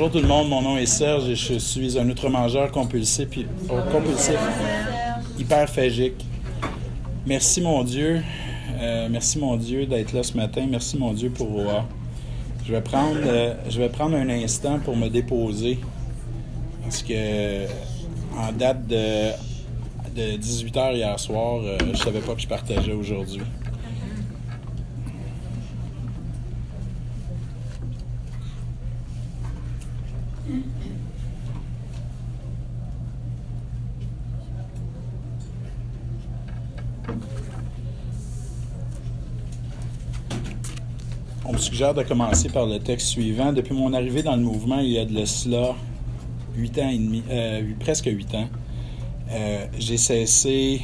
Bonjour tout le monde, mon nom est Serge et je suis un outre-mangeur compulsif, oh, compulsif hyperphagique. Merci mon Dieu, euh, merci mon Dieu d'être là ce matin. Merci mon Dieu pour Roa. Je vais prendre, euh, je vais prendre un instant pour me déposer parce que en date de, de 18h hier soir, euh, je savais pas que je partageais aujourd'hui. On me suggère de commencer par le texte suivant. Depuis mon arrivée dans le mouvement, il y a de cela huit ans et demi, euh, presque huit ans, euh, j'ai cessé,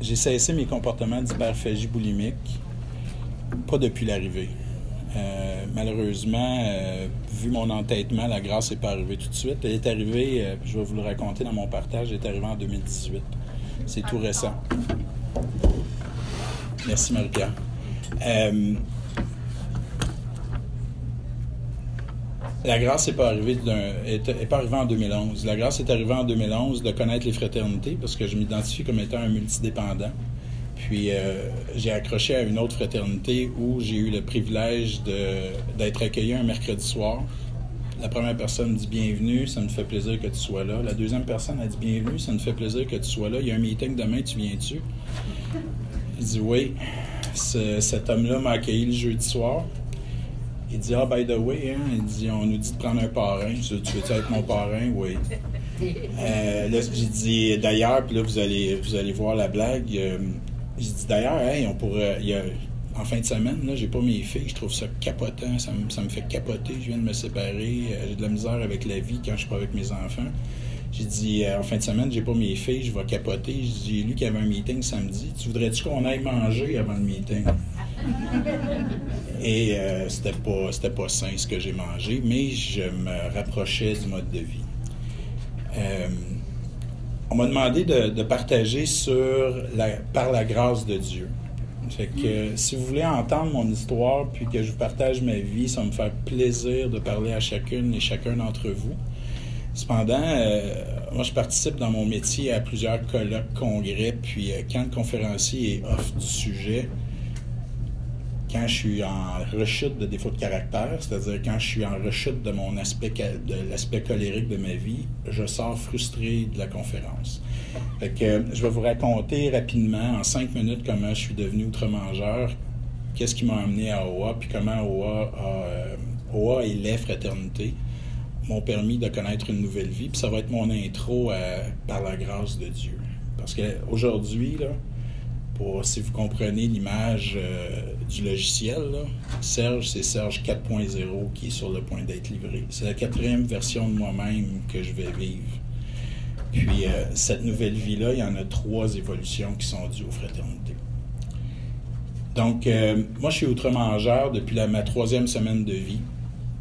j'ai cessé mes comportements d'hyperphagie boulimique, pas depuis l'arrivée. Euh, malheureusement, vu mon entêtement, la grâce n'est pas arrivée tout de suite. Elle est arrivée, je vais vous le raconter dans mon partage, elle est arrivée en 2018. C'est tout récent. Merci, Marie-Pierre. La grâce n'est pas arrivée en 2011. La grâce est arrivée en 2011 de connaître les fraternités parce que je m'identifie comme étant un multidépendant. Puis euh, j'ai accroché à une autre fraternité où j'ai eu le privilège d'être accueilli un mercredi soir. La première personne dit bienvenue, ça me fait plaisir que tu sois là. La deuxième personne a dit bienvenue, ça me fait plaisir que tu sois là. Il y a un meeting demain, tu viens-tu? Il dit oui. cet homme-là m'a accueilli le jeudi soir. Il dit Ah, by the way, hein, il dit, on nous dit de prendre un parrain. Tu veux être mon parrain? Oui. Euh, là, j'ai dit D'ailleurs, puis là, vous allez, vous allez voir la blague. Euh, j'ai dit D'ailleurs, on pourrait. Y a, en fin de semaine, là, j'ai pas mes filles, je trouve ça capotant, ça me, ça me fait capoter, je viens de me séparer, euh, j'ai de la misère avec la vie quand je suis pas avec mes enfants. J'ai dit, en fin de semaine, j'ai pas mes filles, je vais capoter. J'ai lu qu'il y avait un meeting samedi. Tu voudrais-tu qu'on aille manger avant le meeting? Et euh, c'était pas c'était pas sain ce que j'ai mangé, mais je me rapprochais du mode de vie. Euh, on m'a demandé de, partager sur la, par la grâce de Dieu. Fait que si vous voulez entendre mon histoire puis que je vous partage ma vie, ça me faire plaisir de parler à chacune et chacun d'entre vous. Cependant, euh, moi, je participe dans mon métier à plusieurs colloques, congrès, puis quand le conférencier est off du sujet, quand je suis en rechute de défaut de caractère, c'est-à-dire quand je suis en rechute de mon aspect de l'aspect colérique de ma vie, je sors frustré de la conférence. Fait je vais vous raconter rapidement, en cinq minutes, comment je suis devenu outre-mangeur, qu'est-ce qui m'a amené à OA, puis comment OA, a, OA et les fraternités m'ont permis de connaître une nouvelle vie. Puis ça va être mon intro par la grâce de Dieu. Parce qu'aujourd'hui, là, si vous comprenez l'image euh, du logiciel, Serge, c'est Serge 4.0 qui est sur le point d'être livré. C'est la quatrième version de moi-même que je vais vivre. Puis euh, cette nouvelle vie-là, il y en a trois évolutions qui sont dues aux fraternités. Donc, euh, moi, je suis outre-mangeur depuis ma troisième semaine de vie.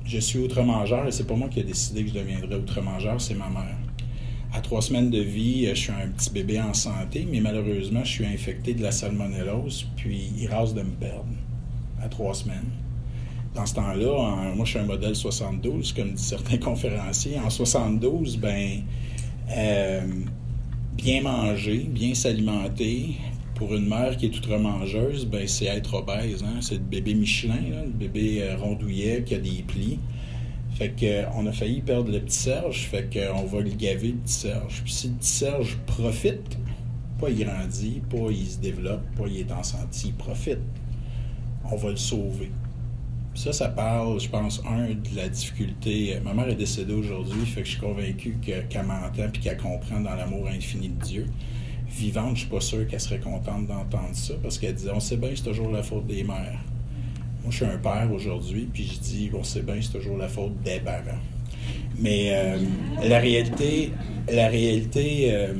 Je suis outre-mangeur et c'est pas moi qui ai décidé que je deviendrais outre-mangeur, c'est ma mère à trois semaines de vie, euh, je suis un petit bébé en santé, mais malheureusement, je suis infecté de la salmonellose, puis il rase de me perdre à trois semaines. Dans ce temps-là, moi, je suis un modèle 72, comme disent certains conférenciers. En 72, ben, euh, bien manger, bien s'alimenter, pour une mère qui est outre-mangeuse, ben, c'est être obèse. Hein? C'est le bébé Michelin, le bébé euh, rondouillet qui a des plis. Fait qu'on a failli perdre le petit Serge, fait qu'on va le gaver, le petit Serge. Puis si le petit Serge profite, pas il grandit, pas il se développe, pas il est en santé, il profite, on va le sauver. Ça, ça parle, je pense, un, de la difficulté. Ma mère est décédée aujourd'hui, fait que je suis convaincu qu'elle m'entend puis qu'elle comprend dans l'amour infini de Dieu. Vivante, je suis pas sûr qu'elle serait contente d'entendre ça parce qu'elle dit On sait bien, c'est toujours la faute des mères. Moi, je suis un père aujourd'hui, puis je dis, on sait bien, c'est toujours la faute des parents. Mais euh, la réalité, la réalité, euh,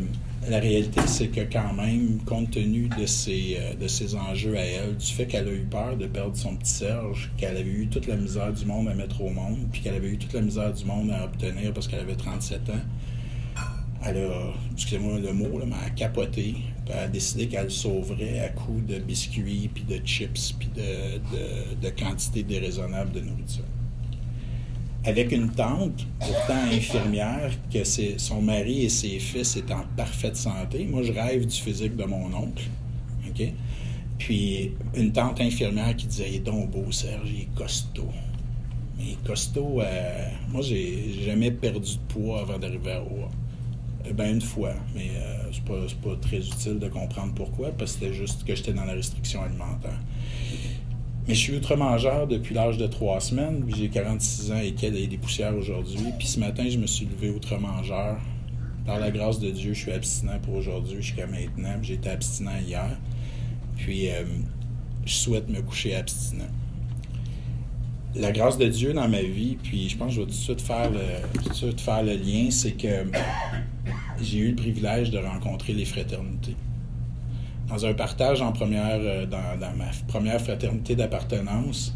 la réalité, c'est que quand même, compte tenu de ses, euh, de enjeux à elle, du fait qu'elle a eu peur de perdre son petit Serge, qu'elle avait eu toute la misère du monde à mettre au monde, puis qu'elle avait eu toute la misère du monde à obtenir parce qu'elle avait 37 ans, elle a, excusez-moi le mot, là, mais elle a capoté. A décidé qu'elle sauverait à coup de biscuits, puis de chips, puis de, de, quantité déraisonnable de nourriture. avec une tante, pourtant infirmière, que son mari et ses fils étaient en parfaite santé. Moi, je rêve du physique de mon oncle. Puis une tante infirmière qui disait Il est donc beau, Serge, il est costaud. Mais costaud, euh, moi, j'ai jamais perdu de poids avant d'arriver à Rouen. Eh ben une fois, mais euh, c'est pas, pas, très utile de comprendre pourquoi, parce que c'était juste que j'étais dans la restriction alimentaire. Mais je suis ultra-mangeur depuis l'âge de trois semaines, puis j'ai 46 ans et a des poussières aujourd'hui. Puis ce matin, je me suis levé outre-mangeur. Par la grâce de Dieu, je suis abstinent pour aujourd'hui jusqu'à maintenant. Été abstinent hier. Puis euh, je souhaite me coucher abstinent. La grâce de Dieu dans ma vie, puis je pense que je vais tout de suite faire le, lien, c'est que j'ai eu le privilège de rencontrer les fraternités dans un partage en première, euh, dans, ma première fraternité d'appartenance,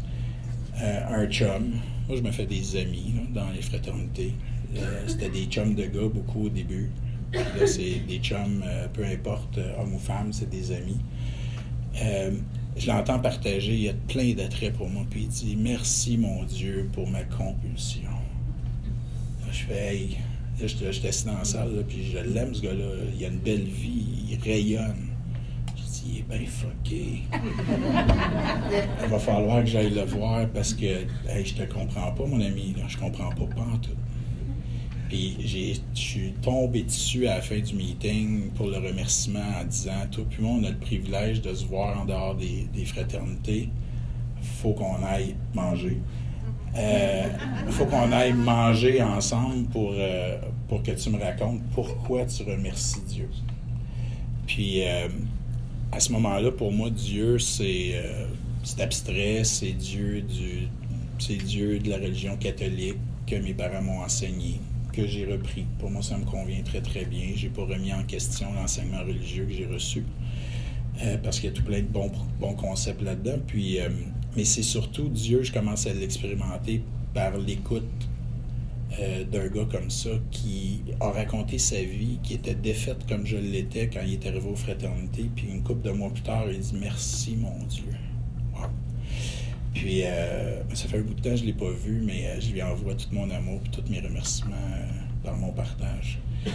euh, un chum. Moi, je me fais des amis dans les fraternités. Euh, c'était des chums de gars beaucoup au début. là, c'est des chums, peu importe, homme ou femme, c'est des amis. Je l'entends partager, il y a plein d'attraits pour moi, puis il dit Merci mon Dieu pour ma compulsion. je fais Hey, là, j'étais assis dans la salle, puis je l'aime ce gars-là, il a une belle vie, il rayonne il est bien fucké. Il va falloir que j'aille le voir parce que hey, je te comprends pas, mon ami. Là. Je comprends pas, pas en tout. Puis je suis tombé dessus à la fin du meeting pour le remerciement en disant Toi, puis moi, on a le privilège de se voir en dehors des, des fraternités. faut qu'on aille manger. Il euh, faut qu'on aille manger ensemble pour, euh, pour que tu me racontes pourquoi tu remercies Dieu. Puis euh, à ce moment-là, pour moi, Dieu, c'est abstrait, c'est Dieu du Dieu de la religion catholique que mes parents m'ont enseigné, que j'ai repris. Pour moi, ça me convient très, très bien. J'ai pas remis en question l'enseignement religieux que j'ai reçu. Euh, parce qu'il y a tout plein de bons, bons concepts là-dedans. Puis, euh, mais c'est surtout Dieu, je commence à l'expérimenter par l'écoute euh, d'un gars comme ça qui a raconté sa vie, qui était défaite comme je l'étais quand il est arrivé aux fraternités. Puis une couple de mois plus tard, il dit Merci, mon Dieu. Puis euh, ça fait un bout de temps que je ne l'ai pas vu, mais euh, je lui envoie tout mon amour et tous mes remerciements dans mon partage.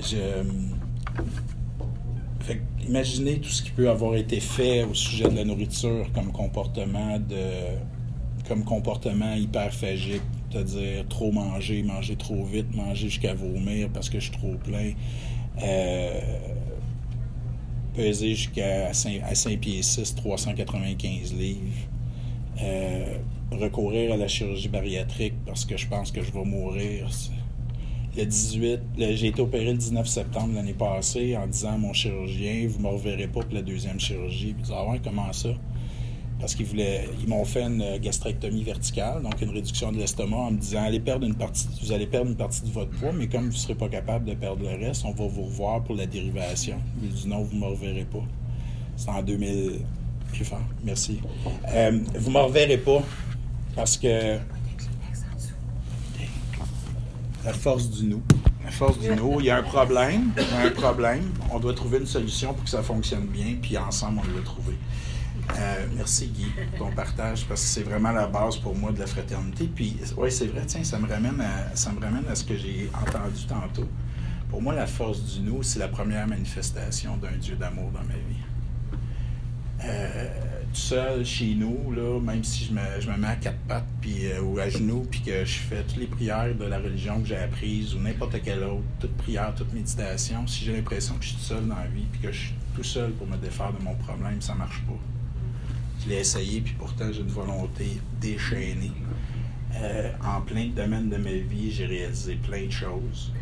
je imaginez tout ce qui peut avoir été fait au sujet de la nourriture comme comportement de comme comportement hyperphagique, c'est-à-dire trop manger, manger trop vite, manger jusqu'à vomir parce que je suis trop plein, euh, jusqu'à 5, à 5 pieds 6, 395 livres, euh, recourir à la chirurgie bariatrique parce que je pense que je vais mourir le 18, j'ai été opéré le 19 septembre l'année passée en disant à mon chirurgien, vous ne me reverrez pas pour la deuxième chirurgie. Puis, ah ouais, comment ça? Parce qu'ils voulaient, ils m'ont fait une gastrectomie verticale, donc une réduction de l'estomac, en me disant allez perdre une partie, vous allez perdre une partie de votre poids, mais comme vous ne serez pas capable de perdre le reste, on va vous revoir pour la dérivation. J'ai dit non, vous ne me reverrez pas. C'est en 2000. Plus fort, merci. Euh, vous ne me reverrez pas parce que la force du nous. La force du nous. Il y a un problème. Il y a un problème. On doit trouver une solution pour que ça fonctionne bien, puis ensemble, on doit trouver. Euh, merci Guy pour ton partage parce que c'est vraiment la base pour moi de la fraternité. Puis oui, c'est vrai, tiens, ça me ramène à, ça me ramène à ce que j'ai entendu tantôt. Pour moi, la force du nous, c'est la première manifestation d'un Dieu d'amour dans ma vie. Euh, tout seul chez nous, là, même si je me, je me mets à quatre pattes puis, euh, ou à genoux, puis que je fais toutes les prières de la religion que j'ai apprises ou n'importe quelle autre, toute prière, toute méditation, si j'ai l'impression que je suis tout seul dans la vie puis que je suis tout seul pour me défaire de mon problème, ça marche pas. Je l'ai essayé, puis pourtant j'ai une volonté déchaînée. Euh, en plein de domaines de ma vie, j'ai réalisé plein de choses,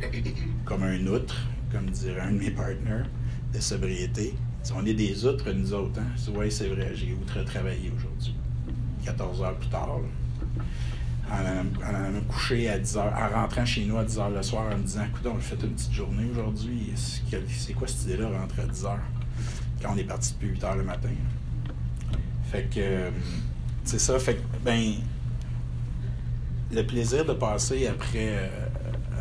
comme un outre, comme dirait un de mes partenaires, de sobriété on est des outres, nous autres. Hein? Oui, c'est vrai, j'ai outre-travaillé aujourd'hui. 14 heures plus tard. En, me coucher à 10 heures, en rentrant chez nous à 10 heures le soir, en me disant Écoute, on fait une petite journée aujourd'hui. C'est quoi cette idée-là, rentrer à 10 heures? Quand on est parti depuis 8 heures le matin? Fait que, euh, c'est ça. Fait que, ben, le plaisir de passer après, euh,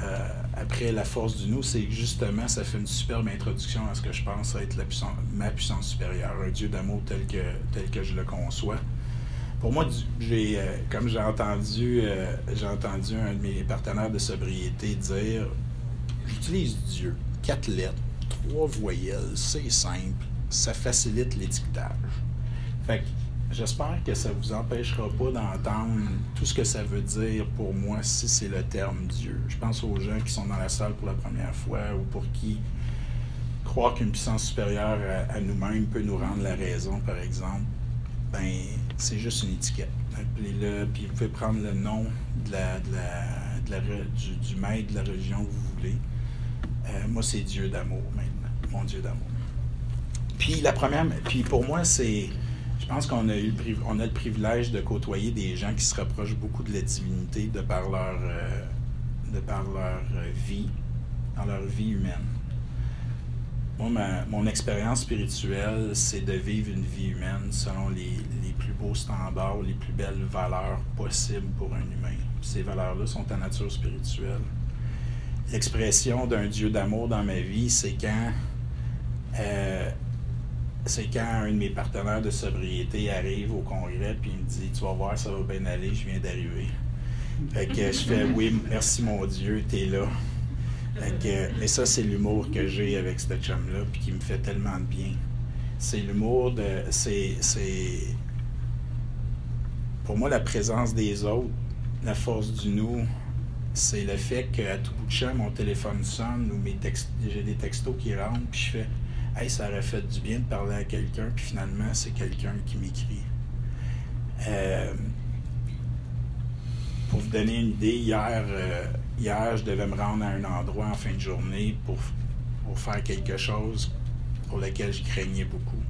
euh, après la force du nous, c'est que justement, ça fait une superbe introduction à ce que je pense être la puissance, ma puissance supérieure, un Dieu d'amour tel que, tel que je le conçois. Pour moi, j'ai, comme j'ai entendu, j'ai entendu un de mes partenaires de sobriété dire, j'utilise Dieu, quatre lettres, trois voyelles, c'est simple, ça facilite l'étiquetage. Fait que j'espère que ça ne vous empêchera pas d'entendre tout ce que ça veut dire pour moi si c'est le terme Dieu. Je pense aux gens qui sont dans la salle pour la première fois ou pour qui croire qu'une puissance supérieure à, nous-mêmes peut nous rendre la raison, par exemple ben c'est juste une étiquette. Appelez-le, puis vous pouvez prendre le nom de la, de la, du, du, maître de la religion que vous voulez. Euh, moi, c'est Dieu d'amour maintenant, mon Dieu d'amour. Puis la première, puis pour moi, c'est, pense qu'on a eu le, on a le privilège de côtoyer des gens qui se rapprochent beaucoup de la divinité de par leur, euh, de par leur vie, dans leur vie humaine. Moi, mon expérience spirituelle, c'est de vivre une vie humaine selon les, les, plus beaux standards, les plus belles valeurs possibles pour un humain. Ces valeurs-là sont à nature spirituelle. L'expression d'un Dieu d'amour dans ma vie, c'est quand, euh, c'est quand un de mes partenaires de sobriété arrive au congrès puis il me dit Tu vas voir, ça va bien aller, je viens d'arriver. Fait que je fais Oui, merci mon Dieu, t'es là mais ça, c'est l'humour que j'ai avec ce chum-là, puis qui me fait tellement de bien. C'est l'humour de. C'est. Pour moi, la présence des autres, la force du nous, c'est le fait qu'à tout bout de champ, mon téléphone sonne ou mes j'ai des textos qui rentrent, puis je fais Ça aurait fait du bien de parler à quelqu'un, puis finalement, c'est quelqu'un qui m'écrit. Euh, pour vous donner une idée, hier, euh, hier, je devais me rendre à un endroit en fin de journée pour, pour faire quelque chose pour lequel je craignais beaucoup.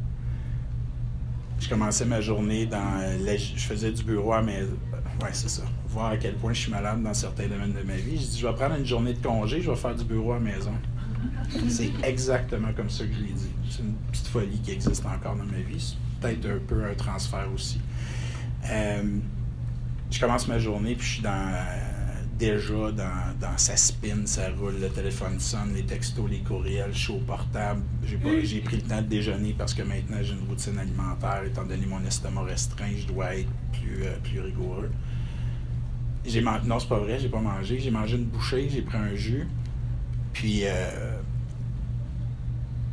Je commençais ma journée dans. je faisais du bureau à. Ouais, c'est ça. Voir à quel point je suis malade dans certains domaines de ma vie. Je dis, je vais prendre une journée de congé, je vais faire du bureau à maison. C'est exactement comme ça que je l'ai dit. C'est une petite folie qui existe encore dans ma vie. C'est peut-être un peu un transfert aussi. Euh, je commence ma journée, puis je suis dans, déjà dans, sa spin, ça roule, le téléphone sonne, les textos, les courriels, je suis au portable. J'ai pris le temps de déjeuner parce que maintenant j'ai une routine alimentaire, étant donné mon estomac restreint, je dois être plus, euh, plus rigoureux. J'ai non, c'est pas vrai, j'ai pas mangé. J'ai mangé une bouchée, j'ai pris un jus. Puis, euh,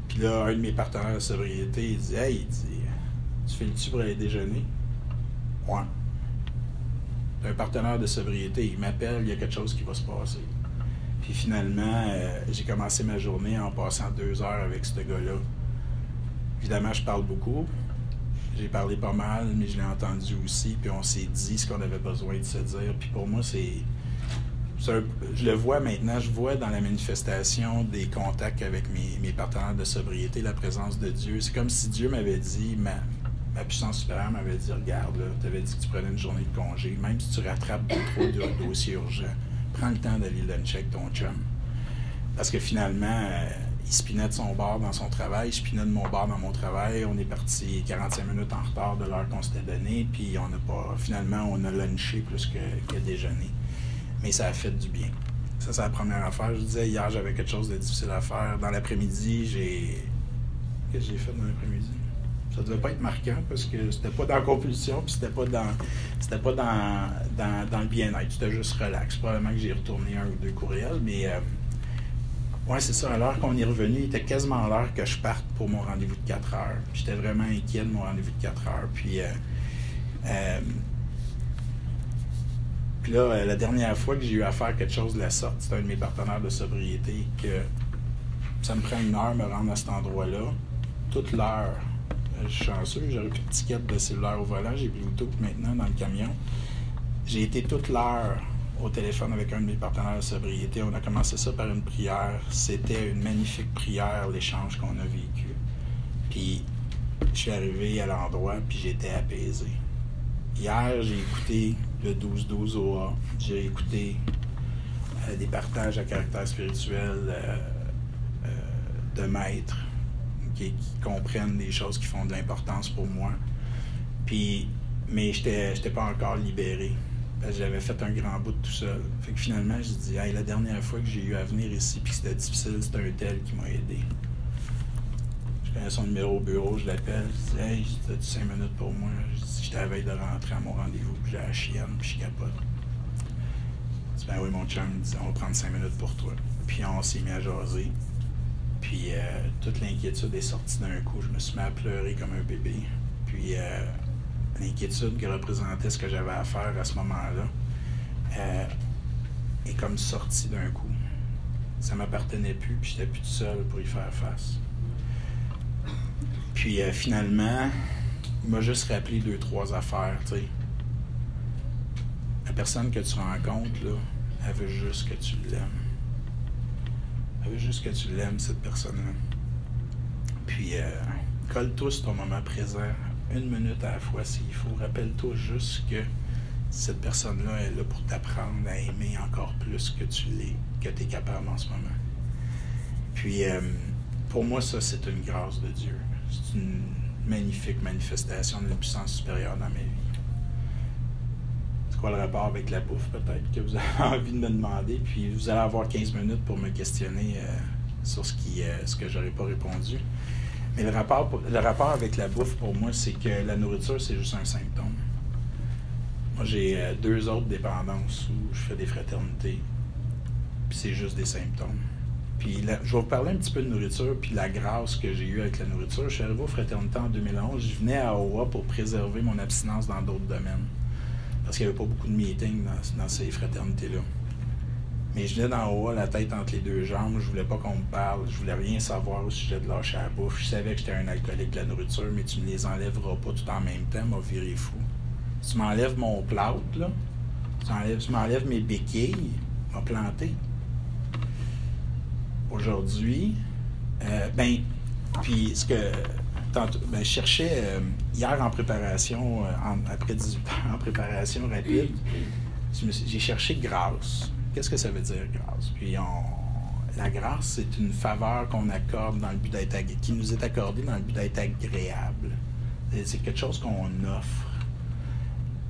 puis là, un de mes partenaires de sobriété, il dit Hey, il dit, tu fais le tu pour aller déjeuner? Ouais un partenaire de sobriété. Il m'appelle, il y a quelque chose qui va se passer. Puis finalement, euh, j'ai commencé ma journée en passant deux heures avec ce gars-là. Évidemment, je parle beaucoup. J'ai parlé pas mal, mais je l'ai entendu aussi. Puis on s'est dit ce qu'on avait besoin de se dire. Puis pour moi, c'est. Je le vois maintenant, je vois dans la manifestation des contacts avec mes, mes partenaires de sobriété la présence de Dieu. C'est comme si Dieu m'avait dit, ma, ma puissance supérieure m'avait dit Regarde, tu avais dit que tu prenais une journée de congé, même si tu rattrapes trop de dossiers urgents, prends le temps d'aller luncher avec ton chum. Parce que finalement, euh, il spinait de son bar dans son travail, je spinais de mon bar dans mon travail. On est parti 45 minutes en retard de l'heure qu'on s'était donnée, puis on n'a pas. Finalement, on a lunché plus que, que déjeuné. Mais ça a fait du bien. Ça, c'est la première affaire. Je disais, hier, j'avais quelque chose de difficile à faire. Dans l'après-midi, j'ai. Qu'est-ce que j'ai fait dans l'après-midi? ça devait pas être marquant parce que c'était pas dans la compulsion, puis c'était pas dans c'était pas dans, dans, le bien-être. C'était juste relax. Probablement que j'ai retourné un ou deux courriels, mais euh, c'est ça. À l'heure qu'on est revenu, il était quasiment l'heure que je parte pour mon rendez-vous de 4 heures. J'étais vraiment inquiet de mon rendez-vous de 4 heures. Puis, euh, euh, puis là, la dernière fois que j'ai eu à faire quelque chose de la sorte, c'était un de mes partenaires de sobriété que ça me prend une heure me rendre à cet endroit-là. Toute l'heure, je suis chanceux, j'aurais plus de ticket de cellulaire au volant, j'ai Bluetooth maintenant dans le camion. J'ai été toute l'heure au téléphone avec un de mes partenaires de sobriété. On a commencé ça par une prière. C'était une magnifique prière, l'échange qu'on a vécu. Puis, je suis arrivé à l'endroit, puis j'étais apaisé. Hier, j'ai écouté le 12-12 OA. J'ai écouté euh, des partages à caractère spirituel euh, euh, de maîtres qui, comprennent des choses qui font de l'importance pour moi. Puis, mais je n'étais pas encore libéré. j'avais fait un grand bout de tout seul. Fait que finalement, j'ai dit, hey, la dernière fois que j'ai eu à venir ici puis que c'était difficile, c'était un tel qui m'a aidé. Je connais son numéro au bureau, je l'appelle, je dis, hey, as-tu cinq minutes pour moi? À veille de rentrer à mon rendez-vous, puis j'ai la chienne, puis je capote. Je ben oui, mon chum, il dit, on va prendre cinq minutes pour toi. Puis on s'est mis à jaser. Puis euh, toute l'inquiétude est sortie d'un coup. Je me suis mis à pleurer comme un bébé. Puis euh, l'inquiétude qui représentait ce que j'avais à faire à ce moment-là euh, est comme sortie d'un coup. Ça m'appartenait plus, puis j'étais plus tout seul pour y faire face. Puis finalement, m'a juste rappelé deux, trois affaires, tu sais. La personne que tu rencontres, là, elle veut juste que tu l'aimes. Elle veut juste que tu l'aimes, cette personne-là. Puis, euh, colle-toi ton moment présent, une minute à la fois s'il faut. Rappelle-toi juste que cette personne-là est là pour t'apprendre à aimer encore plus que tu l'es, que tu es capable en ce moment. Puis, euh, pour moi, ça, c'est une grâce de Dieu. C'est une magnifique manifestation de la puissance supérieure dans ma vie. C'est quoi le rapport avec la bouffe, peut-être, que vous avez envie de me demander? Puis vous allez avoir 15 minutes pour me questionner euh, sur ce, qui, euh, ce que j'aurais pas répondu. Mais le rapport, le rapport avec la bouffe, pour moi, c'est que la nourriture, c'est juste un symptôme. Moi, j'ai euh, deux autres dépendances où je fais des fraternités. Puis c'est juste des symptômes. Puis je vais vous parler un petit peu de nourriture, puis la grâce que j'ai eue avec la nourriture. Je suis arrivé aux fraternités en 2011. Je venais à OA pour préserver mon abstinence dans d'autres domaines parce qu'il n'y avait pas beaucoup de meetings dans, ces fraternités-là. Mais je venais dans haut, la tête entre les deux jambes, je voulais pas qu'on me parle, je voulais rien savoir au sujet de lâcher la bouffe. Je savais que j'étais un alcoolique de la nourriture, mais tu me les enlèveras pas tout en même temps, m'a viré fou. Tu m'enlèves mon plâtre, là, tu m'enlèves mes béquilles, m'a planté. Aujourd'hui, euh, ben, puis ce que ben, je cherchais euh, hier en préparation, euh, après 18 ans en préparation rapide, j'ai cherché grâce. Qu'est-ce que ça veut dire grâce? Puis la grâce, c'est une faveur qu'on accorde dans le but d'être qui nous est accordée dans le but d'être agréable. C'est quelque chose qu'on offre,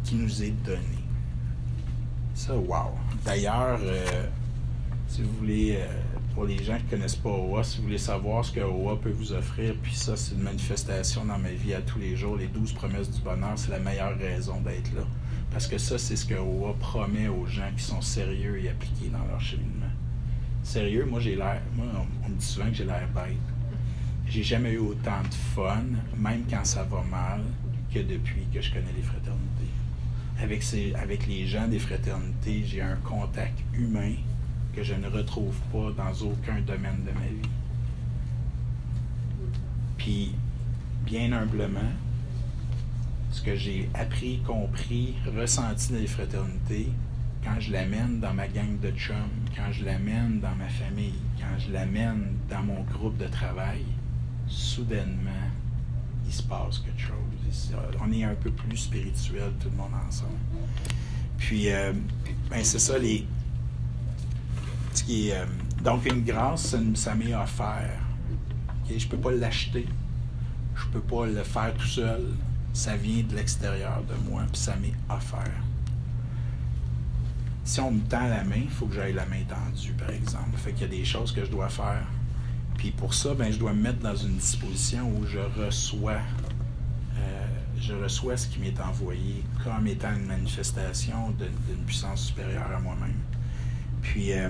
qui nous est donné. Ça, wow. D'ailleurs, euh, si vous voulez pour les gens qui ne connaissent pas OA, si vous voulez savoir ce que OA peut vous offrir, puis ça, c'est une manifestation dans ma vie à tous les jours. Les douze promesses du bonheur, c'est la meilleure raison d'être là. Parce que ça, c'est ce que OA promet aux gens qui sont sérieux et appliqués dans leur cheminement. Sérieux, moi, j'ai l'air. Moi, on, me dit souvent que j'ai l'air bête. J'ai jamais eu autant de fun, même quand ça va mal, que depuis que je connais les fraternités. Avec, ces, avec les gens des fraternités, j'ai un contact humain que je ne retrouve pas dans aucun domaine de ma vie. Puis, bien humblement, ce que j'ai appris, compris, ressenti dans les fraternités, quand je l'amène dans ma gang de chums, quand je l'amène dans ma famille, quand je l'amène dans mon groupe de travail, soudainement, il se passe quelque chose. On est un peu plus spirituel, tout le monde ensemble. Puis, euh, ben c'est ça, les, euh, donc, une grâce, ça, m'est offert. Je ne peux pas l'acheter. Je ne peux pas le faire tout seul. Ça vient de l'extérieur de moi, puis ça m'est offert. Si on me tend la main, il faut que j'aille la main tendue, par exemple. Fait qu'il y a des choses que je dois faire. Puis pour ça, ben, je dois me mettre dans une disposition où je reçois, euh, je reçois ce qui m'est envoyé comme étant une manifestation d'une puissance supérieure à moi-même. Puis, euh,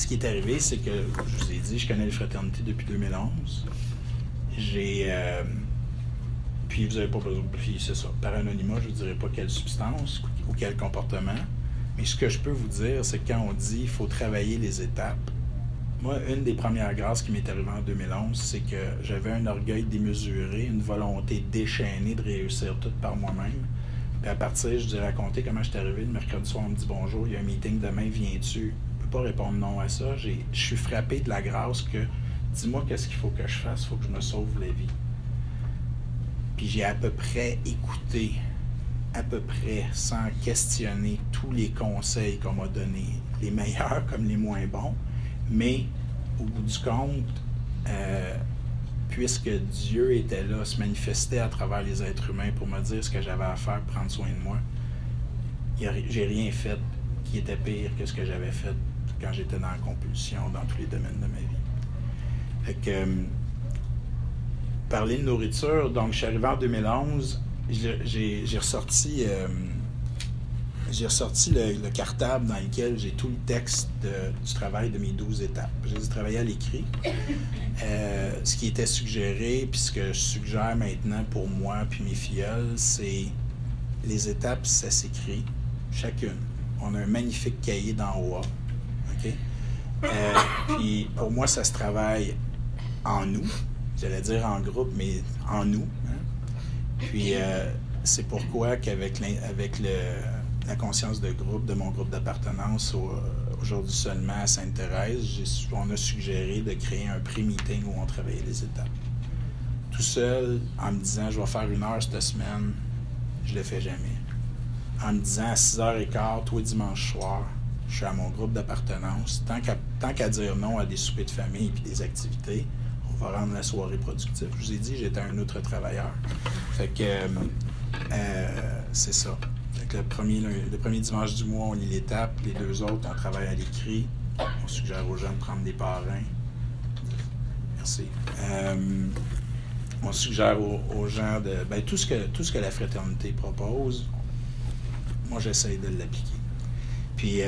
ce qui est arrivé, c'est que, je vous ai dit, je connais les fraternités depuis 2011. J'ai. Euh, puis vous n'avez pas besoin. Puis c'est ça. Par anonymat, je ne vous dirai pas quelle substance ou quel comportement. Mais ce que je peux vous dire, c'est que quand on dit qu'il faut travailler les étapes, moi, une des premières grâces qui m'est arrivée en 2011, c'est que j'avais un orgueil démesuré, une volonté déchaînée de réussir tout par moi-même. Puis à partir, je dis raconter comment je suis arrivé le mercredi soir, on me dit bonjour, il y a un meeting demain, viens-tu? Pas répondre non à ça. Je suis frappé de la grâce que dis-moi qu'est-ce qu'il faut que je fasse, il faut que je me sauve la vie. Puis j'ai à peu près écouté, à peu près, sans questionner tous les conseils qu'on m'a donnés, les meilleurs comme les moins bons. Mais au bout du compte, euh, puisque Dieu était là, se manifestait à travers les êtres humains pour me dire ce que j'avais à faire, prendre soin de moi, j'ai rien fait qui était pire que ce que j'avais fait quand j'étais dans la compulsion dans tous les domaines de ma vie. Fait que, euh, parler de nourriture, donc je suis arrivé en 2011, j'ai ressorti, euh, j'ai ressorti le, cartable dans lequel j'ai tout le texte du travail de mes 12 étapes. J'ai travaillé à l'écrit. Euh, ce qui était suggéré, puis ce que je suggère maintenant pour moi puis mes filles, c'est les étapes, ça s'écrit chacune. On a un magnifique cahier d'en haut. Euh, puis pour moi, ça se travaille en nous. J'allais dire en groupe, mais en nous. Hein. Puis euh, c'est pourquoi qu'avec avec la conscience de groupe, de mon groupe d'appartenance aujourd'hui seulement à Sainte-Thérèse, on a suggéré de créer un pré-meeting où on travaillait les étapes. Tout seul, en me disant, je vais faire une heure cette semaine, je le fais jamais. En me disant, à 6h15, tous les dimanches soirs, je suis à mon groupe d'appartenance. Tant qu'à dire non à des soupers de famille et des activités, on va rendre la soirée productive. Je vous ai dit, j'étais un autre travailleur. Fait que euh, euh, c'est ça. le premier, le, premier dimanche du mois, on lit l'étape. Les deux autres, on travaille à l'écrit. On suggère aux gens de prendre des parrains. Merci. Euh, on suggère aux, gens de. Ben, tout, ce que, tout ce que la fraternité propose, moi, j'essaie de l'appliquer. Puis,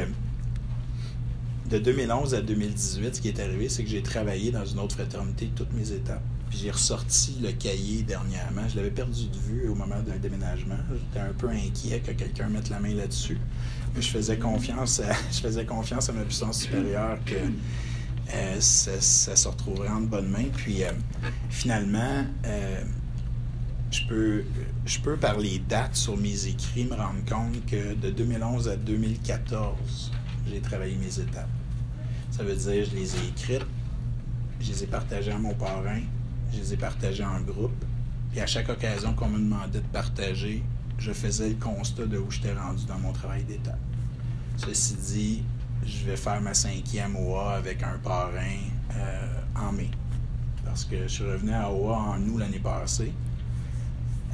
de 2011 à 2018, ce qui est arrivé, c'est que j'ai travaillé dans une autre fraternité toutes mes étapes. Puis j'ai ressorti le cahier dernièrement. Je l'avais perdu de vue au moment d'un déménagement. J'étais un peu inquiet que quelqu'un mette la main là-dessus. Je faisais confiance à, je faisais confiance à ma puissance supérieure que euh, ça, se retrouverait en bonne main. Puis euh, finalement, euh, je, peux, je peux, par les dates sur mes écrits, me rendre compte que de 2011 à 2014, j'ai travaillé mes étapes. Ça veut dire, je les ai écrites, je les ai partagées à mon parrain, je les ai partagées en groupe. Et à chaque occasion qu'on me demandait de partager, je faisais le constat de où j'étais rendu dans mon travail d'étape. Ceci dit, je vais faire ma cinquième OA avec un parrain euh, en mai. Parce que je suis revenu à OA en août l'année passée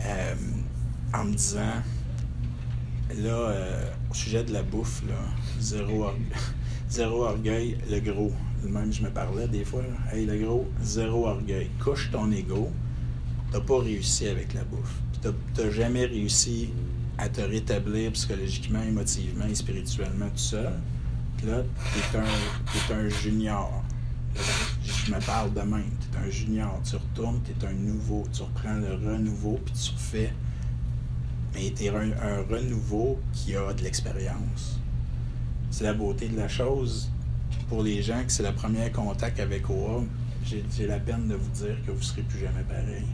euh, en me disant, là, euh, au sujet de la bouffe, là, zéro, zéro orgueil, le gros. Même je me parlais des fois, hey le gros, zéro orgueil. Couche ton ego, t'as pas réussi avec la bouffe. T'as jamais réussi à te rétablir psychologiquement, émotivement et spirituellement tout seul. là, t'es un, es un junior. Je me parle de même. T'es un junior. Tu retournes, t'es un nouveau. Tu reprends le renouveau, puis tu refais mais tu un, un, renouveau qui a de l'expérience. C'est la beauté de la chose. Pour les gens que c'est le premier contact avec OA, j'ai la peine de vous dire que vous ne serez plus jamais pareil.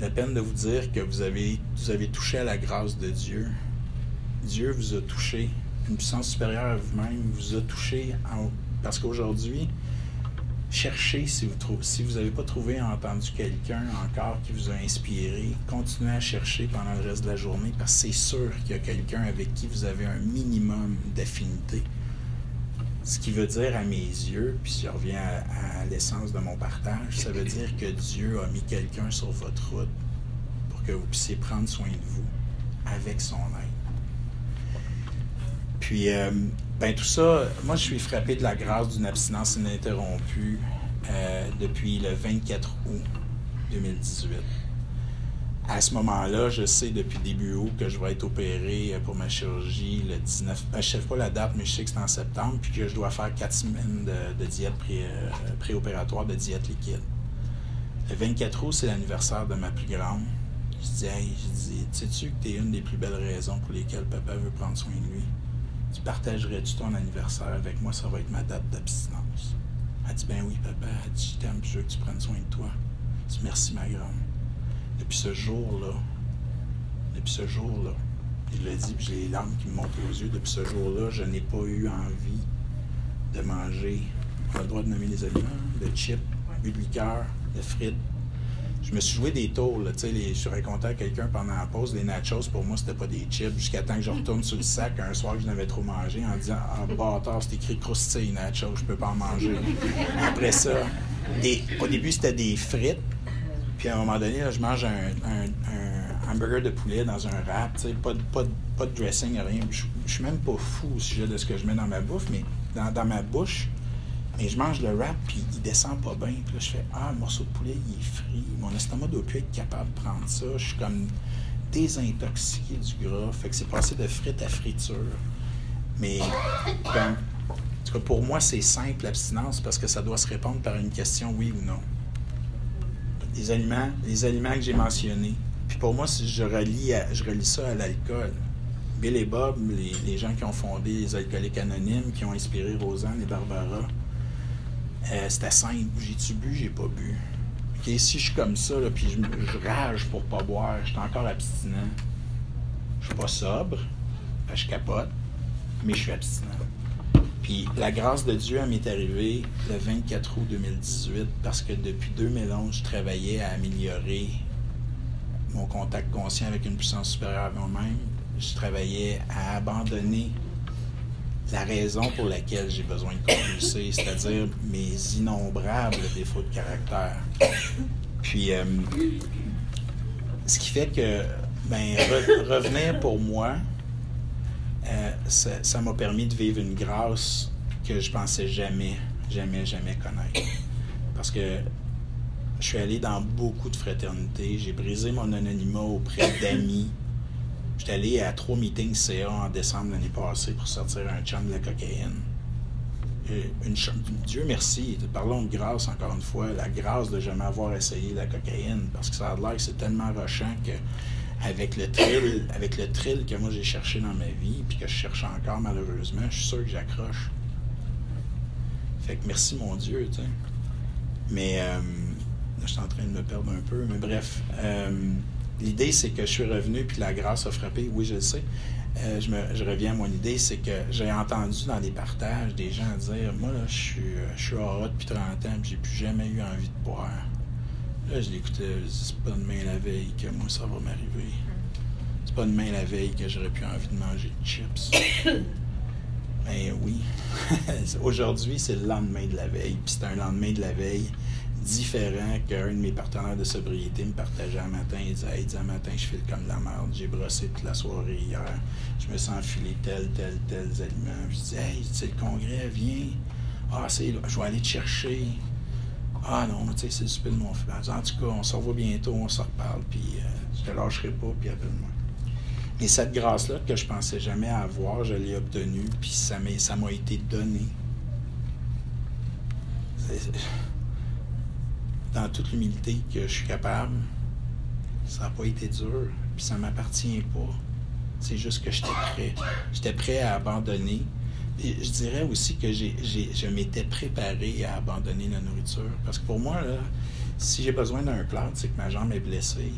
La peine de vous dire que vous avez, vous avez touché à la grâce de Dieu. Dieu vous a touché. Une puissance supérieure à vous-même vous a touché parce qu'aujourd'hui, cherchez si vous n'avez pas trouvé entendu quelqu'un encore qui vous a inspiré, continuez à chercher pendant le reste de la journée parce que c'est sûr qu'il y a quelqu'un avec qui vous avez un minimum d'affinité. Ce qui veut dire à mes yeux, puis si je reviens à, l'essence de mon partage, ça veut dire que Dieu a mis quelqu'un sur votre route pour que vous puissiez prendre soin de vous avec son aide. Puis, euh, ben tout ça, moi je suis frappé de la grâce d'une abstinence ininterrompue euh, depuis le 24 août 2018. À ce moment-là, je sais depuis début août que je vais être opéré pour ma chirurgie le 19. Ben, je ne sais pas la date, mais je sais que c'est en septembre, puis que je dois faire quatre semaines de, diète pré, euh, préopératoire, de diète liquide. Le 24 août, c'est l'anniversaire de ma plus grande. Je dis, hey, je dis, sais-tu que tu es une des plus belles raisons pour lesquelles papa veut prendre soin de lui? Tu partagerais-tu ton anniversaire avec moi? Ça va être ma date d'abstinence. Elle dit, ben oui, papa. Elle dit, je t'aime, je veux que tu prennes soin de toi. Je dis, merci, ma grande. Depuis ce jour-là, depuis ce jour-là, il l'a dit, puis j'ai les larmes qui me montent aux yeux. Depuis ce jour-là, je n'ai pas eu envie de manger. On a le droit de nommer les aliments, de chips, de liqueur, de frites, je me suis joué des tours. Là, les, je suis raconté à quelqu'un pendant la pause, les nachos, pour moi, c'était pas des chips. Jusqu'à temps que je retourne sur le sac un soir que je n'avais trop mangé en disant Ah, bâtard, c'est écrit croustille nachos, je peux pas en manger. Après ça, au début, c'était des frites. Puis à un moment donné, je mange un, hamburger de poulet dans un wrap, pas, pas, pas de dressing, rien. Je, je suis même pas fou au sujet de ce que je mets dans ma bouffe, mais dans ma bouche, mais je mange le wrap, puis il descend pas bien. Puis là, je fais Ah, le morceau de poulet, il est frit. Mon estomac doit plus être capable de prendre ça. Je suis comme désintoxiqué du gras. Fait que c'est passé de frites à friture. Mais, en tout cas, pour moi, c'est simple l'abstinence parce que ça doit se répondre par une question oui ou non. Les aliments, les aliments que j'ai mentionnés. Puis pour moi, je relis, je ça à l'alcool. Bill et Bob, les, les, gens qui ont fondé les alcooliques anonymes, qui ont inspiré Rosanne et Barbara, euh, c'était simple. J'ai-tu bu, j'ai pas bu. si je suis comme ça, puis je, rage pour pas boire, je suis encore abstinent. Je suis pas sobre, je capote, mais je suis abstinent. Puis la grâce de Dieu, m'est arrivée le 24 août 2018 parce que depuis 2011, je travaillais à améliorer mon contact conscient avec une puissance supérieure à moi-même. Je travaillais à abandonner la raison pour laquelle j'ai besoin de compulser, c'est-à-dire mes innombrables défauts de caractère. Puis, euh, ce qui fait que, ben, revenir pour moi, euh, ça m'a permis de vivre une grâce que je pensais jamais, jamais, jamais connaître. Parce que je suis allé dans beaucoup de fraternités, j'ai brisé mon anonymat auprès d'amis J'étais allé à trois meetings CA en décembre l'année passée pour sortir un chum de la cocaïne. une, Dieu merci, parlons de grâce encore une fois, la grâce de jamais avoir essayé la cocaïne, parce que ça a l'air que c'est tellement rochant que avec le thrill, avec le thrill que moi j'ai cherché dans ma vie, puis que je cherche encore malheureusement, je suis sûr que j'accroche. Fait que merci mon Dieu, tu sais. Mais euh, je suis en train de me perdre un peu, mais bref. Euh, L'idée, c'est que je suis revenu, puis la grâce a frappé. Oui, je le sais. Euh, je, je, reviens à mon idée, c'est que j'ai entendu dans des partages des gens dire Moi, là, je suis, je suis depuis 30 ans, puis j'ai plus jamais eu envie de boire. Là, je l'écoutais, c'est pas demain la veille que moi, ça va m'arriver. C'est pas demain la veille que j'aurais plus envie de manger de chips. Mais oui. Aujourd'hui, c'est le lendemain de la veille, puis c'est un lendemain de la veille différent qu'un de mes partenaires de sobriété me partageait un matin. Il disait, hey, un matin, je file comme de la merde. J'ai brossé toute la soirée hier. Je me sens filer tel, tel, tel aliments. Je disais, hey, tu sais, le congrès, viens. Ah, c'est, je vais aller te chercher. Ah non, tu sais, c'est le super de mon frère. En tout cas, on se revoit bientôt, on se reparle, puis euh, je te lâcherai pas, puis appelle-moi. Mais cette grâce-là que je pensais jamais avoir, je l'ai obtenue, puis ça m'a été donné. C'est, dans toute l'humilité que je suis capable. Ça n'a pas été dur, puis ça m'appartient pas. C'est juste que j'étais prêt. J'étais prêt à abandonner. Je dirais aussi que j'ai, je m'étais préparé à abandonner la nourriture. Parce que pour moi, là, si j'ai besoin d'un plat, c'est que ma jambe est blessée.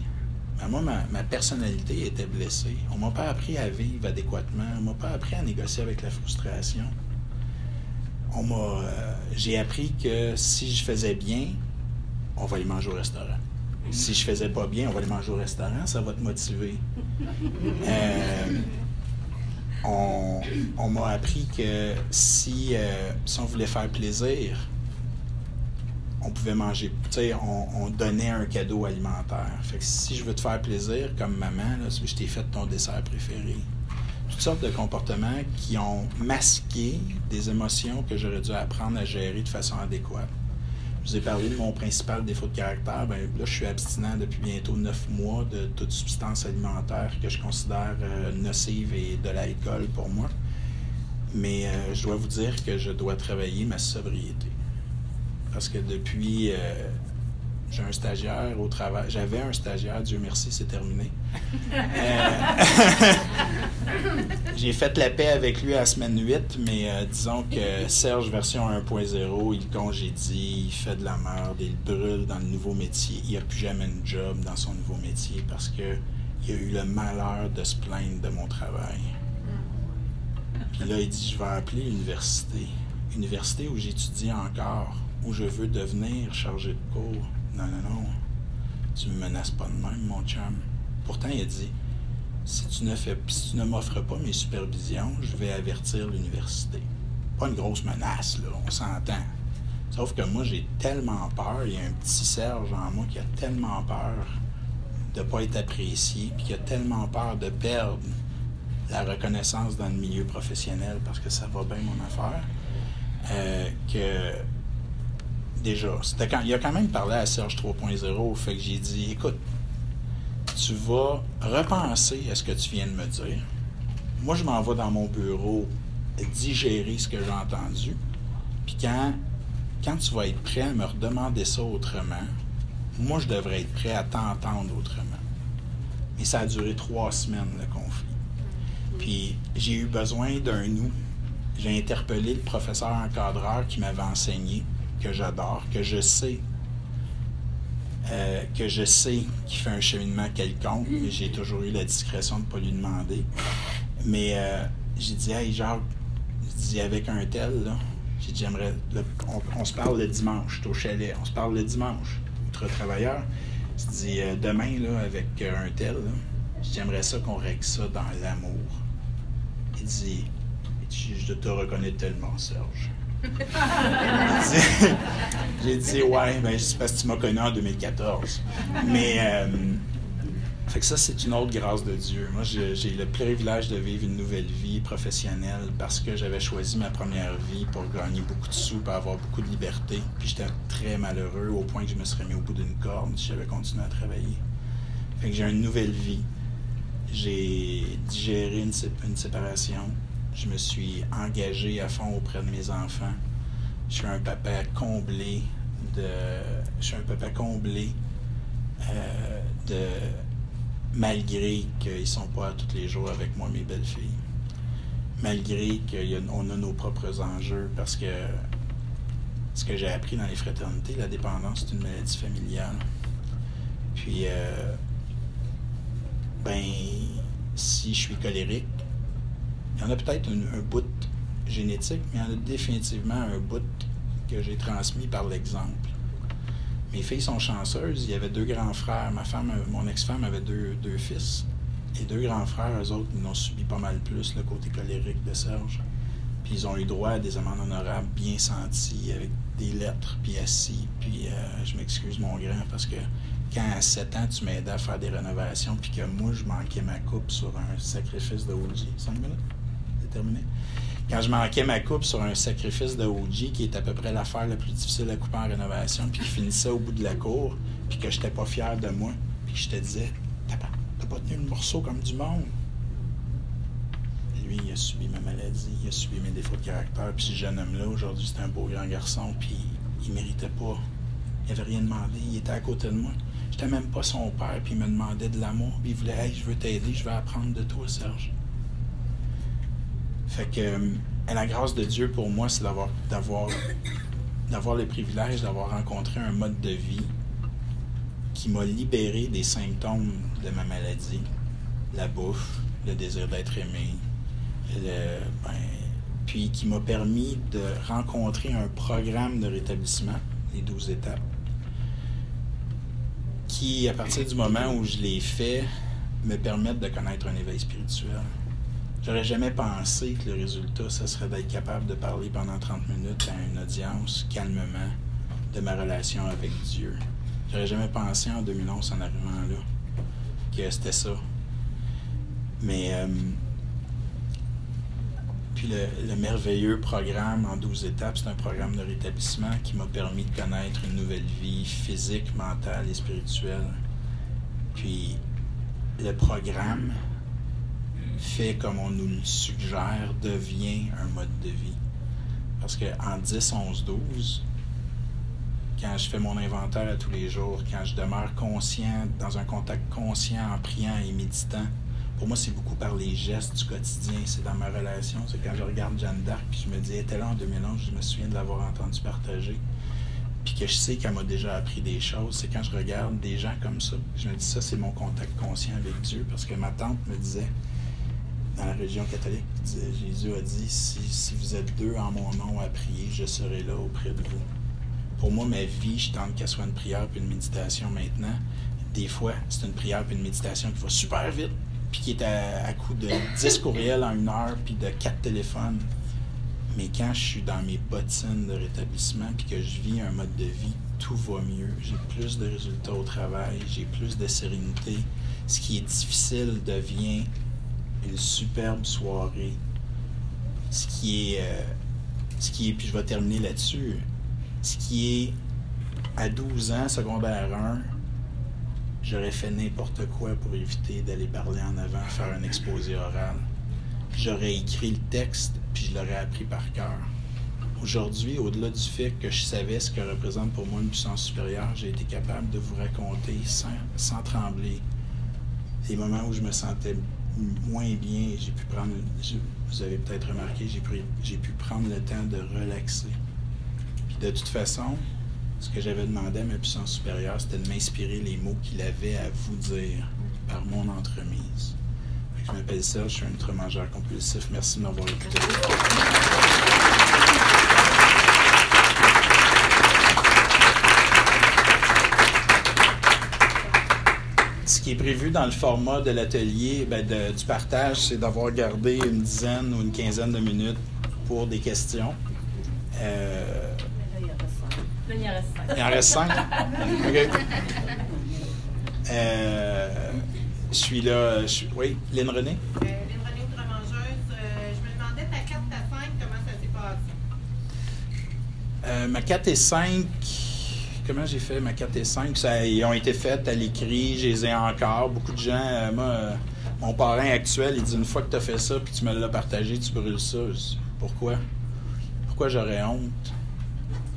Mais moi, ma, personnalité était blessée. On m'a pas appris à vivre adéquatement. On m'a pas appris à négocier avec la frustration. On m'a, euh, j'ai appris que si je faisais bien, on va aller manger au restaurant. Si je faisais pas bien, on va aller manger au restaurant, ça va te motiver. Euh, on, m'a appris que si, euh, si on voulait faire plaisir, on pouvait manger, tu sais, on, donnait un cadeau alimentaire. Fait que si je veux te faire plaisir, comme maman, là, je t'ai fait ton dessert préféré. Toutes sortes de comportements qui ont masqué des émotions que j'aurais dû apprendre à gérer de façon adéquate. Je vous ai parlé de mon principal défaut de caractère. Ben, là, je suis abstinent depuis bientôt neuf mois de toute substance alimentaire que je considère euh, nocive et de l'alcool pour moi. Mais euh, je dois vous dire que je dois travailler ma sobriété. Parce que depuis euh, j'ai un stagiaire au travail. J'avais un stagiaire, Dieu merci, c'est terminé. Euh, j'ai fait la paix avec lui à la semaine 8, mais euh, disons que Serge version 1.0, il congédie, il fait de la merde, il brûle dans le nouveau métier. Il n'a plus jamais un job dans son nouveau métier parce que il a eu le malheur de se plaindre de mon travail. Puis là, il dit, je vais appeler l'université. Université où j'étudie encore, où je veux devenir chargé de cours. Non, non, non. Tu me menaces pas de même, mon chum. Pourtant, il a dit si tu ne, fais, si m'offres pas mes supervisions, je vais avertir l'université. Pas une grosse menace, là, on s'entend. Sauf que moi, j'ai tellement peur, il y a un petit Serge en moi qui a tellement peur de ne pas être apprécié, puis qui a tellement peur de perdre la reconnaissance dans le milieu professionnel parce que ça va bien mon affaire, euh, que déjà, il a quand même parlé à Serge 3.0, fait que j'ai dit, écoute, tu vas repenser à ce que tu viens de me dire. Moi, je m'en vais dans mon bureau digérer ce que j'ai entendu. Puis quand, quand tu vas être prêt à me redemander ça autrement, moi, je devrais être prêt à t'entendre autrement. Mais ça a duré trois semaines, le conflit. Puis j'ai eu besoin d'un nous. J'ai interpellé le professeur encadreur qui m'avait enseigné, que j'adore, que je sais euh, que je sais qu'il fait un cheminement quelconque, mais j'ai toujours eu la discrétion de ne pas lui demander. Mais euh, j'ai dit, hey, genre, dit avec un tel, j'ai dit, j'aimerais, on, se parle le dimanche, au chalet, on se parle le dimanche, outre travailleur. J'ai dit, euh, demain, là, avec un tel, j'aimerais ça qu'on règle ça dans l'amour. Il dit, je te reconnais tellement, Serge. J'ai dit, ouais, ben, c'est parce que tu m'as connu en 2014. Mais, euh, fait que ça, c'est une autre grâce de Dieu. Moi, j'ai le privilège de vivre une nouvelle vie professionnelle parce que j'avais choisi ma première vie pour gagner beaucoup de sous, pour avoir beaucoup de liberté. Puis j'étais très malheureux au point que je me serais mis au bout d'une corde si j'avais continué à travailler. Fait que j'ai une nouvelle vie. J'ai digéré une, une séparation je me suis engagé à fond auprès de mes enfants. Je suis un papa comblé de. Je suis un papa comblé euh, de. Malgré qu'ils ne sont pas tous les jours avec moi, mes belles filles. Malgré qu'on a, nos propres enjeux, parce que ce que j'ai appris dans les fraternités, la dépendance, c'est une maladie familiale. Puis, euh, ben, si je suis colérique, il y en a peut-être un, bout génétique, mais il y en a définitivement un bout que j'ai transmis par l'exemple. Mes filles sont chanceuses. Il y avait deux grands frères. Ma femme, mon ex-femme avait deux, deux fils. Les deux grands frères, eux autres, ils ont subi pas mal plus le côté colérique de Serge. Puis ils ont eu droit à des amendes honorables bien senties, avec des lettres, puis assis. Puis euh, je m'excuse, mon grand, parce que quand à 7 ans, tu m'aidais à faire des rénovations, puis que moi, je manquais ma coupe sur un sacrifice de OG. 5 minutes? Terminé. Quand je manquais ma coupe sur un sacrifice de OG, qui est à peu près l'affaire la plus difficile à couper en rénovation, puis qui finissait au bout de la cour, puis que je n'étais pas fier de moi, puis je te disais, t'as pas, pas tenu le morceau comme du monde. lui, il a subi ma maladie, il a subi mes défauts de caractère, puis ce jeune homme-là, aujourd'hui, c'est un beau grand garçon, puis il méritait pas. Il avait rien demandé, il était à côté de moi. J'étais même pas son père, puis il me demandait de l'amour, puis il voulait, hey, je veux t'aider, je vais apprendre de toi, Serge. Fait que euh, la grâce de Dieu pour moi, c'est d'avoir, d'avoir, d'avoir le privilège d'avoir rencontré un mode de vie qui m'a libéré des symptômes de ma maladie, la bouffe, le désir d'être aimé, ben, puis qui m'a permis de rencontrer un programme de rétablissement, les 12 étapes, qui, à partir du moment où je l'ai fait, me permettent de connaître un éveil spirituel. J'aurais jamais pensé que le résultat, ce serait d'être capable de parler pendant 30 minutes à une audience calmement de ma relation avec Dieu. J'aurais jamais pensé en 2011 en arrivant là que c'était ça. Mais euh, puis le, le, merveilleux programme en 12 étapes, c'est un programme de rétablissement qui m'a permis de connaître une nouvelle vie physique, mentale et spirituelle. Puis le programme, fait comme on nous le suggère, devient un mode de vie. Parce qu'en 10, 11, 12, quand je fais mon inventaire à tous les jours, quand je demeure conscient, dans un contact conscient en priant et méditant, pour moi, c'est beaucoup par les gestes du quotidien, c'est dans ma relation. C'est quand je regarde Jeanne d'Arc, puis je me dis, elle était là en 2011, je me souviens de l'avoir entendu partager, puis que je sais qu'elle m'a déjà appris des choses. C'est quand je regarde des gens comme ça, je me dis, ça, c'est mon contact conscient avec Dieu, parce que ma tante me disait, dans la région catholique, Jésus a dit si, vous êtes deux en mon nom à prier, je serai là auprès de vous. Pour moi, ma vie, je tente qu'elle soit une prière puis une méditation maintenant. Des fois, c'est une prière puis une méditation qui va super vite, puis qui est à, coup de 10 courriels en une heure, puis de quatre téléphones. Mais quand je suis dans mes bottines de rétablissement, puis que je vis un mode de vie tout va mieux. J'ai plus de résultats au travail, j'ai plus de sérénité. Ce qui est difficile devient une superbe soirée. Ce qui est, euh, ce qui est, puis je vais terminer là-dessus, ce qui est à 12 ans, secondaire 1, j'aurais fait n'importe quoi pour éviter d'aller parler en avant, faire un exposé oral. J'aurais écrit le texte, puis je l'aurais appris par cœur. Aujourd'hui, au-delà du fait que je savais ce que représente pour moi une puissance supérieure, j'ai été capable de vous raconter sans, trembler les moments où je me sentais moins bien. J'ai pu prendre, vous avez peut-être remarqué, j'ai pu prendre le temps de relaxer. Puis de toute façon, ce que j'avais demandé à ma puissance supérieure, c'était de m'inspirer les mots qu'il avait à vous dire par mon entremise. Je m'appelle Serge, je suis un ultra-mangeur compulsif. Merci de m'avoir écouté. Ce qui est prévu dans le format de l'atelier, ben du partage, c'est d'avoir gardé une dizaine ou une quinzaine de minutes pour des questions. Euh... il en reste cinq. Il en reste cinq? OK. Euh, je suis là. Je oui, Lynn René? Euh, Lynn René, ultramangeuse. Euh, je me demandais ta 4 à 5, comment ça s'est passé? Euh, ma 4 et 5 comment j'ai fait ma 4 et 5? Ça, ils ont été faites à l'écrit, je les ai encore. Beaucoup de gens, euh, moi, euh, mon parrain actuel, il dit une fois que tu as fait ça puis tu me l'as partagé, tu brûles ça. Pourquoi? Pourquoi j'aurais honte?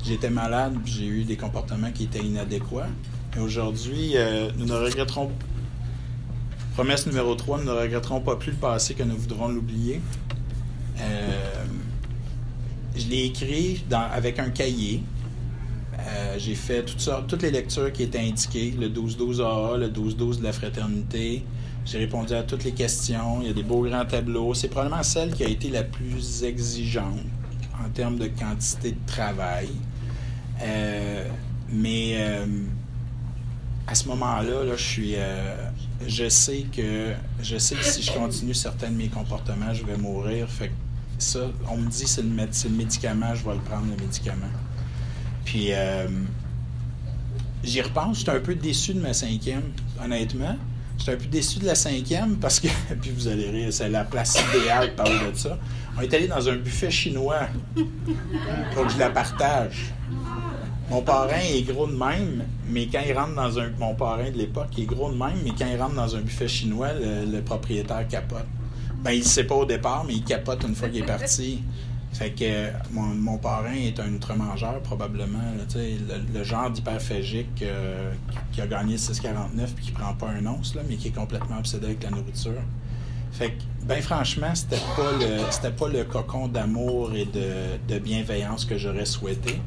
J'étais malade j'ai eu des comportements qui étaient inadéquats. Et aujourd'hui, euh, nous ne regretterons Promesse numéro 3, nous ne regretterons pas plus le passé que nous voudrons l'oublier. je l'ai écrit avec un cahier euh, j'ai fait toutes, sortes, toutes les lectures qui étaient indiquées, le 12-12 AA, le 12-12 de la fraternité. J'ai répondu à toutes les questions. Il y a des beaux grands tableaux. C'est probablement celle qui a été la plus exigeante en termes de quantité de travail. Euh, mais euh, à ce moment-là, là, je suis, je sais que je sais que si je continue certains de mes comportements, je vais mourir. Fait ça, on me dit c'est le, le médicament, je vais le prendre le médicament. Puis euh, j'y repense, j'étais un peu déçu de ma cinquième, honnêtement. J'étais un peu déçu de la cinquième parce que, puis vous allez rire, c'est la place idéale parler de ça. On est allé dans un buffet chinois pour que je la partage. Mon parrain est gros de même, mais quand il rentre dans un. Mon parrain de l'époque est gros de même, mais quand il rentre dans un buffet chinois, le, propriétaire capote. Ben, il ne sait pas au départ, mais il capote une fois qu'il est parti. Fait que mon, parrain est un outre-mangeur, probablement. le, genre d'hyperphagique euh, qui a gagné 6,49 puis qui prend pas un once, là, mais qui est complètement obsédé avec la nourriture. Fait que, ben franchement, c'était pas le pas le cocon d'amour et de, bienveillance que j'aurais souhaité.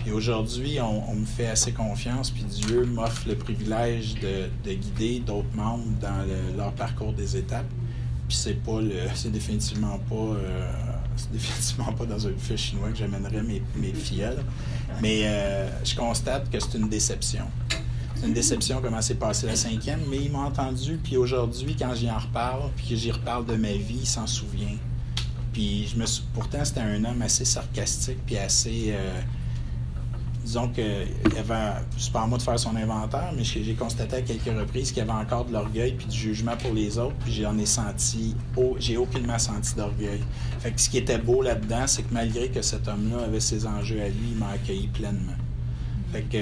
Puis aujourd'hui, on, me fait assez confiance, puis Dieu m'offre le privilège de, guider d'autres membres dans leur parcours des étapes. Puis c'est pas le c'est définitivement pas euh, c'est définitivement pas dans un buffet chinois que j'amènerais mes, mes Mais euh, je constate que c'est une déception. C'est une déception comment s'est passé la cinquième, mais il m'a entendu. Puis aujourd'hui, quand j'y en reparle, puis que j'y reparle de ma vie, il s'en souvient. Puis je me pourtant, c'était un homme assez sarcastique, puis assez. Euh, disons que c'est pas à moi de faire son inventaire, mais j'ai constaté à quelques reprises qu'il y avait encore de l'orgueil puis du jugement pour les autres, puis j'en ai senti, j'ai aucunement senti d'orgueil. Fait que ce qui était beau là-dedans, c'est que malgré que cet homme-là avait ses enjeux à lui, il m'a accueilli pleinement. Fait que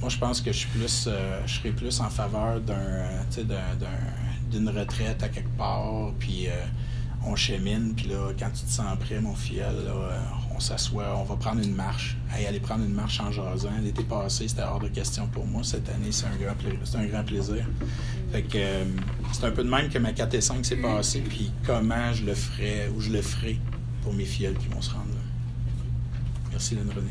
moi, je pense que je suis plus, euh, je serais plus en faveur d'un, d'une retraite à quelque part, puis euh, on chemine, puis là, quand tu te sens prêt, mon fiel, là, on s'assoit, on va prendre une marche. aller prendre une marche en jasant. L'été passé, c'était hors de question pour moi. Cette année, c'est un grand, un grand plaisir. Fait que euh, c'est un peu de même que ma 4 et 5 s'est passé, puis comment je le ferais ou je le ferai pour mes filles qui vont se rendre là. Merci, Lynn René.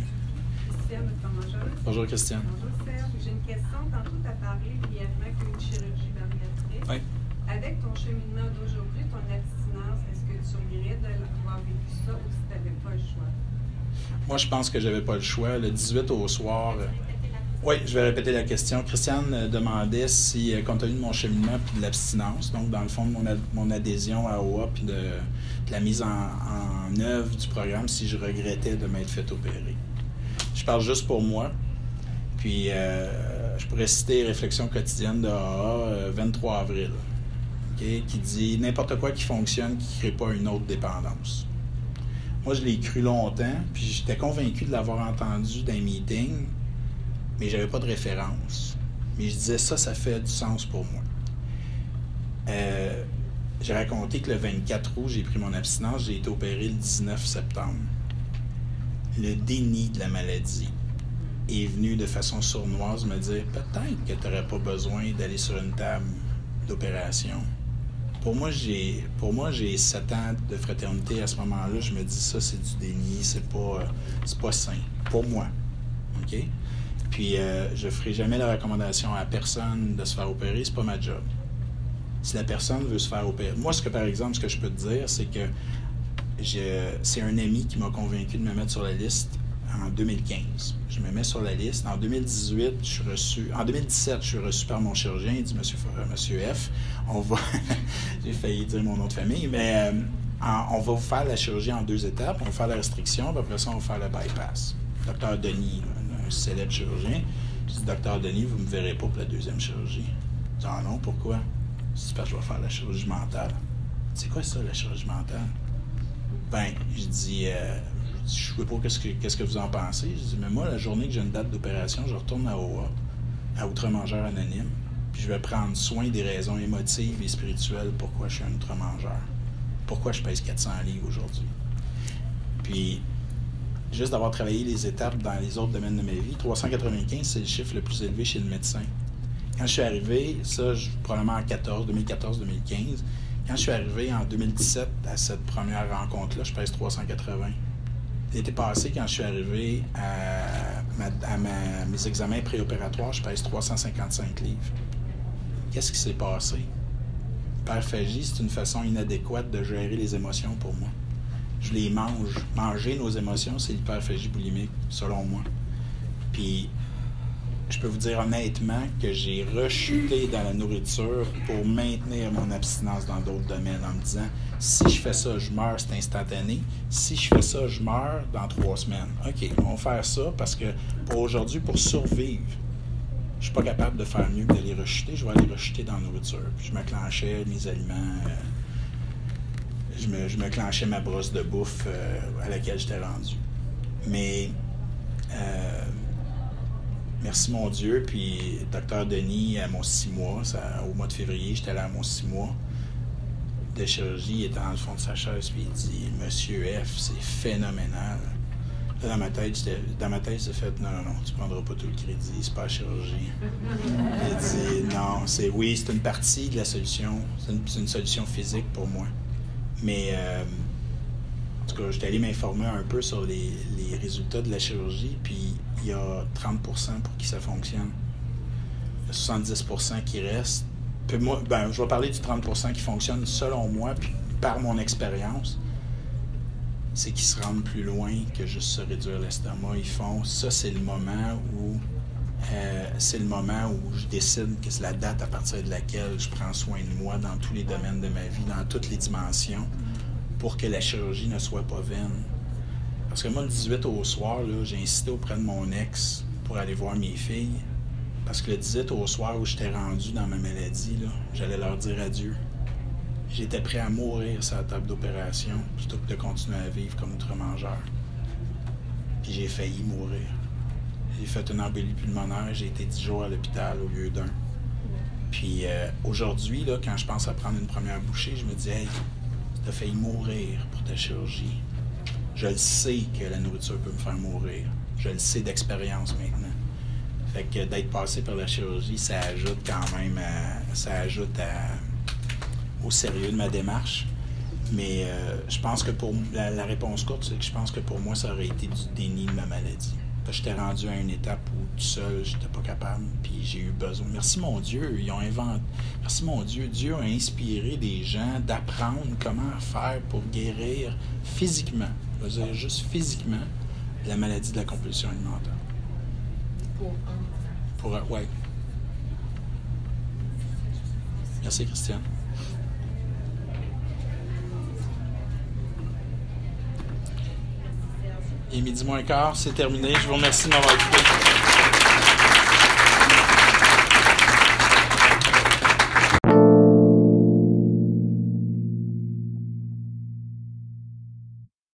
Bonjour, Christiane. Bonjour, Serge. J'ai une question. Tantôt, tu as parlé brièvement qu'une chirurgie bariatrique. Oui. Avec ton cheminement d'aujourd'hui, ton abstinence, est-ce que tu regrettes d'avoir vécu ça ou si tu n'avais pas le choix? Moi, je pense que j'avais pas le choix. Le 18 au soir. Euh, oui, je vais répéter la question. Christiane euh, demandait si, euh, compte tenu de mon cheminement et de l'abstinence, donc dans le fond de mon, adhésion à OA puis de, la mise en, œuvre du programme, si je regrettais de m'être fait opérer. Je parle juste pour moi. Puis, je pourrais citer Réflexion quotidienne de AA, 23 avril, qui dit N'importe quoi qui fonctionne, qui ne crée pas une autre dépendance. Moi, je l'ai cru longtemps, puis j'étais convaincu de l'avoir entendu dans un meeting, mais j'avais pas de référence. Mais je disais ça, ça fait du sens pour moi. Euh, j'ai raconté que le 24 août, j'ai pris mon abstinence, j'ai été opéré le 19 septembre. Le déni de la maladie est venu de façon sournoise me dire peut-être que tu n'aurais pas besoin d'aller sur une table d'opération. Pour moi, j'ai pour moi j'ai sept ans de fraternité à ce moment-là. Je me dis ça, c'est du déni, c'est pas c'est pas sain pour moi. OK? Puis euh, je ferai jamais la recommandation à personne de se faire opérer, c'est pas ma job. Si la personne veut se faire opérer, moi ce que par exemple ce que je peux te dire, c'est que c'est un ami qui m'a convaincu de me mettre sur la liste en 2015. Je me mets sur la liste. En 2018, je suis reçu. En 2017, je suis reçu par mon chirurgien. Il dit Monsieur, Monsieur F, on va. J'ai failli dire mon nom de famille, mais euh, on va vous faire la chirurgie en deux étapes. On va faire la restriction, puis après ça, on va faire le bypass. Docteur Denis, un célèbre chirurgien. Dis Docteur Denis, vous me verrez pas pour la deuxième chirurgie. Je dis Ah non, pourquoi? Parce que je vais faire la chirurgie mentale. C'est quoi ça, la chirurgie mentale? Ben, je dis. Euh, je ne sais pas qu'est-ce que, vous en pensez. Je dis, mais moi, la journée que j'ai une date d'opération, je retourne à OA, à Outre-Mangeur Anonyme, puis je vais prendre soin des raisons émotives et spirituelles pourquoi je suis un outre-mangeur. Pourquoi je pèse 400 livres aujourd'hui. Puis, juste d'avoir travaillé les étapes dans les autres domaines de ma vie, 395, c'est le chiffre le plus élevé chez le médecin. Quand je suis arrivé, ça, probablement en 14, 2014-2015, quand je suis arrivé en 2017 à cette première rencontre-là, je pèse 380. L'été passé, quand je suis arrivé à, mes examens préopératoires, je pèse 355 livres. Qu'est-ce qui s'est passé? L'hyperphagie, c'est une façon inadéquate de gérer les émotions pour moi. Je les mange. Manger nos émotions, c'est l'hyperphagie boulimique, selon moi. Puis je peux vous dire honnêtement que j'ai rechuté dans la nourriture pour maintenir mon abstinence dans d'autres domaines en me disant si je fais ça, je meurs, c'est instantané. Si je fais ça, je meurs dans trois semaines. OK, on va faire ça parce que pour aujourd'hui, pour survivre, je suis pas capable de faire mieux que de les rechuter. Je vais aller rechuter dans la nourriture. Puis je me clenchais mes aliments. Euh, je, me, je me clenchais ma brosse de bouffe euh, à laquelle j'étais rendu. Mais euh, merci mon Dieu. Puis, docteur Denis, à mon six mois, au mois de février, j'étais là à mon six mois de chirurgie, il était dans le fond de sa chaise, puis il dit Monsieur F, c'est phénoménal. dans ma tête, dans ma tête, j'ai fait Non, non, non, tu prendras pas tout le crédit, c'est pas chirurgie. il dit Non, c'est oui, c'est une partie de la solution. C'est une, solution physique pour moi. Mais euh, en tout cas, j'étais allé m'informer un peu sur les, les résultats de la chirurgie, puis il y a 30% pour qui ça fonctionne. Il y a 70% qui restent. Puis moi, ben, je vais parler du 30% qui fonctionne selon moi, puis par mon expérience. C'est qu'ils se rendent plus loin que juste se réduire l'estomac. Ils font ça, c'est le moment où euh, c'est le moment où je décide que c'est la date à partir de laquelle je prends soin de moi dans tous les domaines de ma vie, dans toutes les dimensions, pour que la chirurgie ne soit pas vaine. Parce que moi, le 18 au soir, j'ai insisté auprès de mon ex pour aller voir mes filles. Parce que le 18 au soir où j'étais rendu dans ma maladie, j'allais leur dire adieu. J'étais prêt à mourir sur la table d'opération plutôt que de continuer à vivre comme outre-mangeur. Puis j'ai failli mourir. J'ai fait une embolie pulmonaire, j'ai été 10 jours à l'hôpital au lieu d'un. Puis euh, aujourd'hui, quand je pense à prendre une première bouchée, je me dis Hey, tu as failli mourir pour ta chirurgie. Je le sais que la nourriture peut me faire mourir. Je le sais d'expérience maintenant. Fait que d'être passé par la chirurgie, ça ajoute quand même ça ajoute au sérieux de ma démarche. Mais euh, je pense que pour la, réponse courte, c'est que je pense que pour moi, ça aurait été du déni de ma maladie. J'étais rendu à une étape où tout seul, j'étais pas capable, puis j'ai eu besoin. Merci mon Dieu, ils ont inventé. Merci mon Dieu, Dieu a inspiré des gens d'apprendre comment faire pour guérir physiquement je veux dire juste physiquement, la maladie de la compulsion alimentaire. Pour un. Pour un, ouais. Merci, Christiane. Et midi moins quart, c'est terminé. Je vous remercie de m'avoir écouté.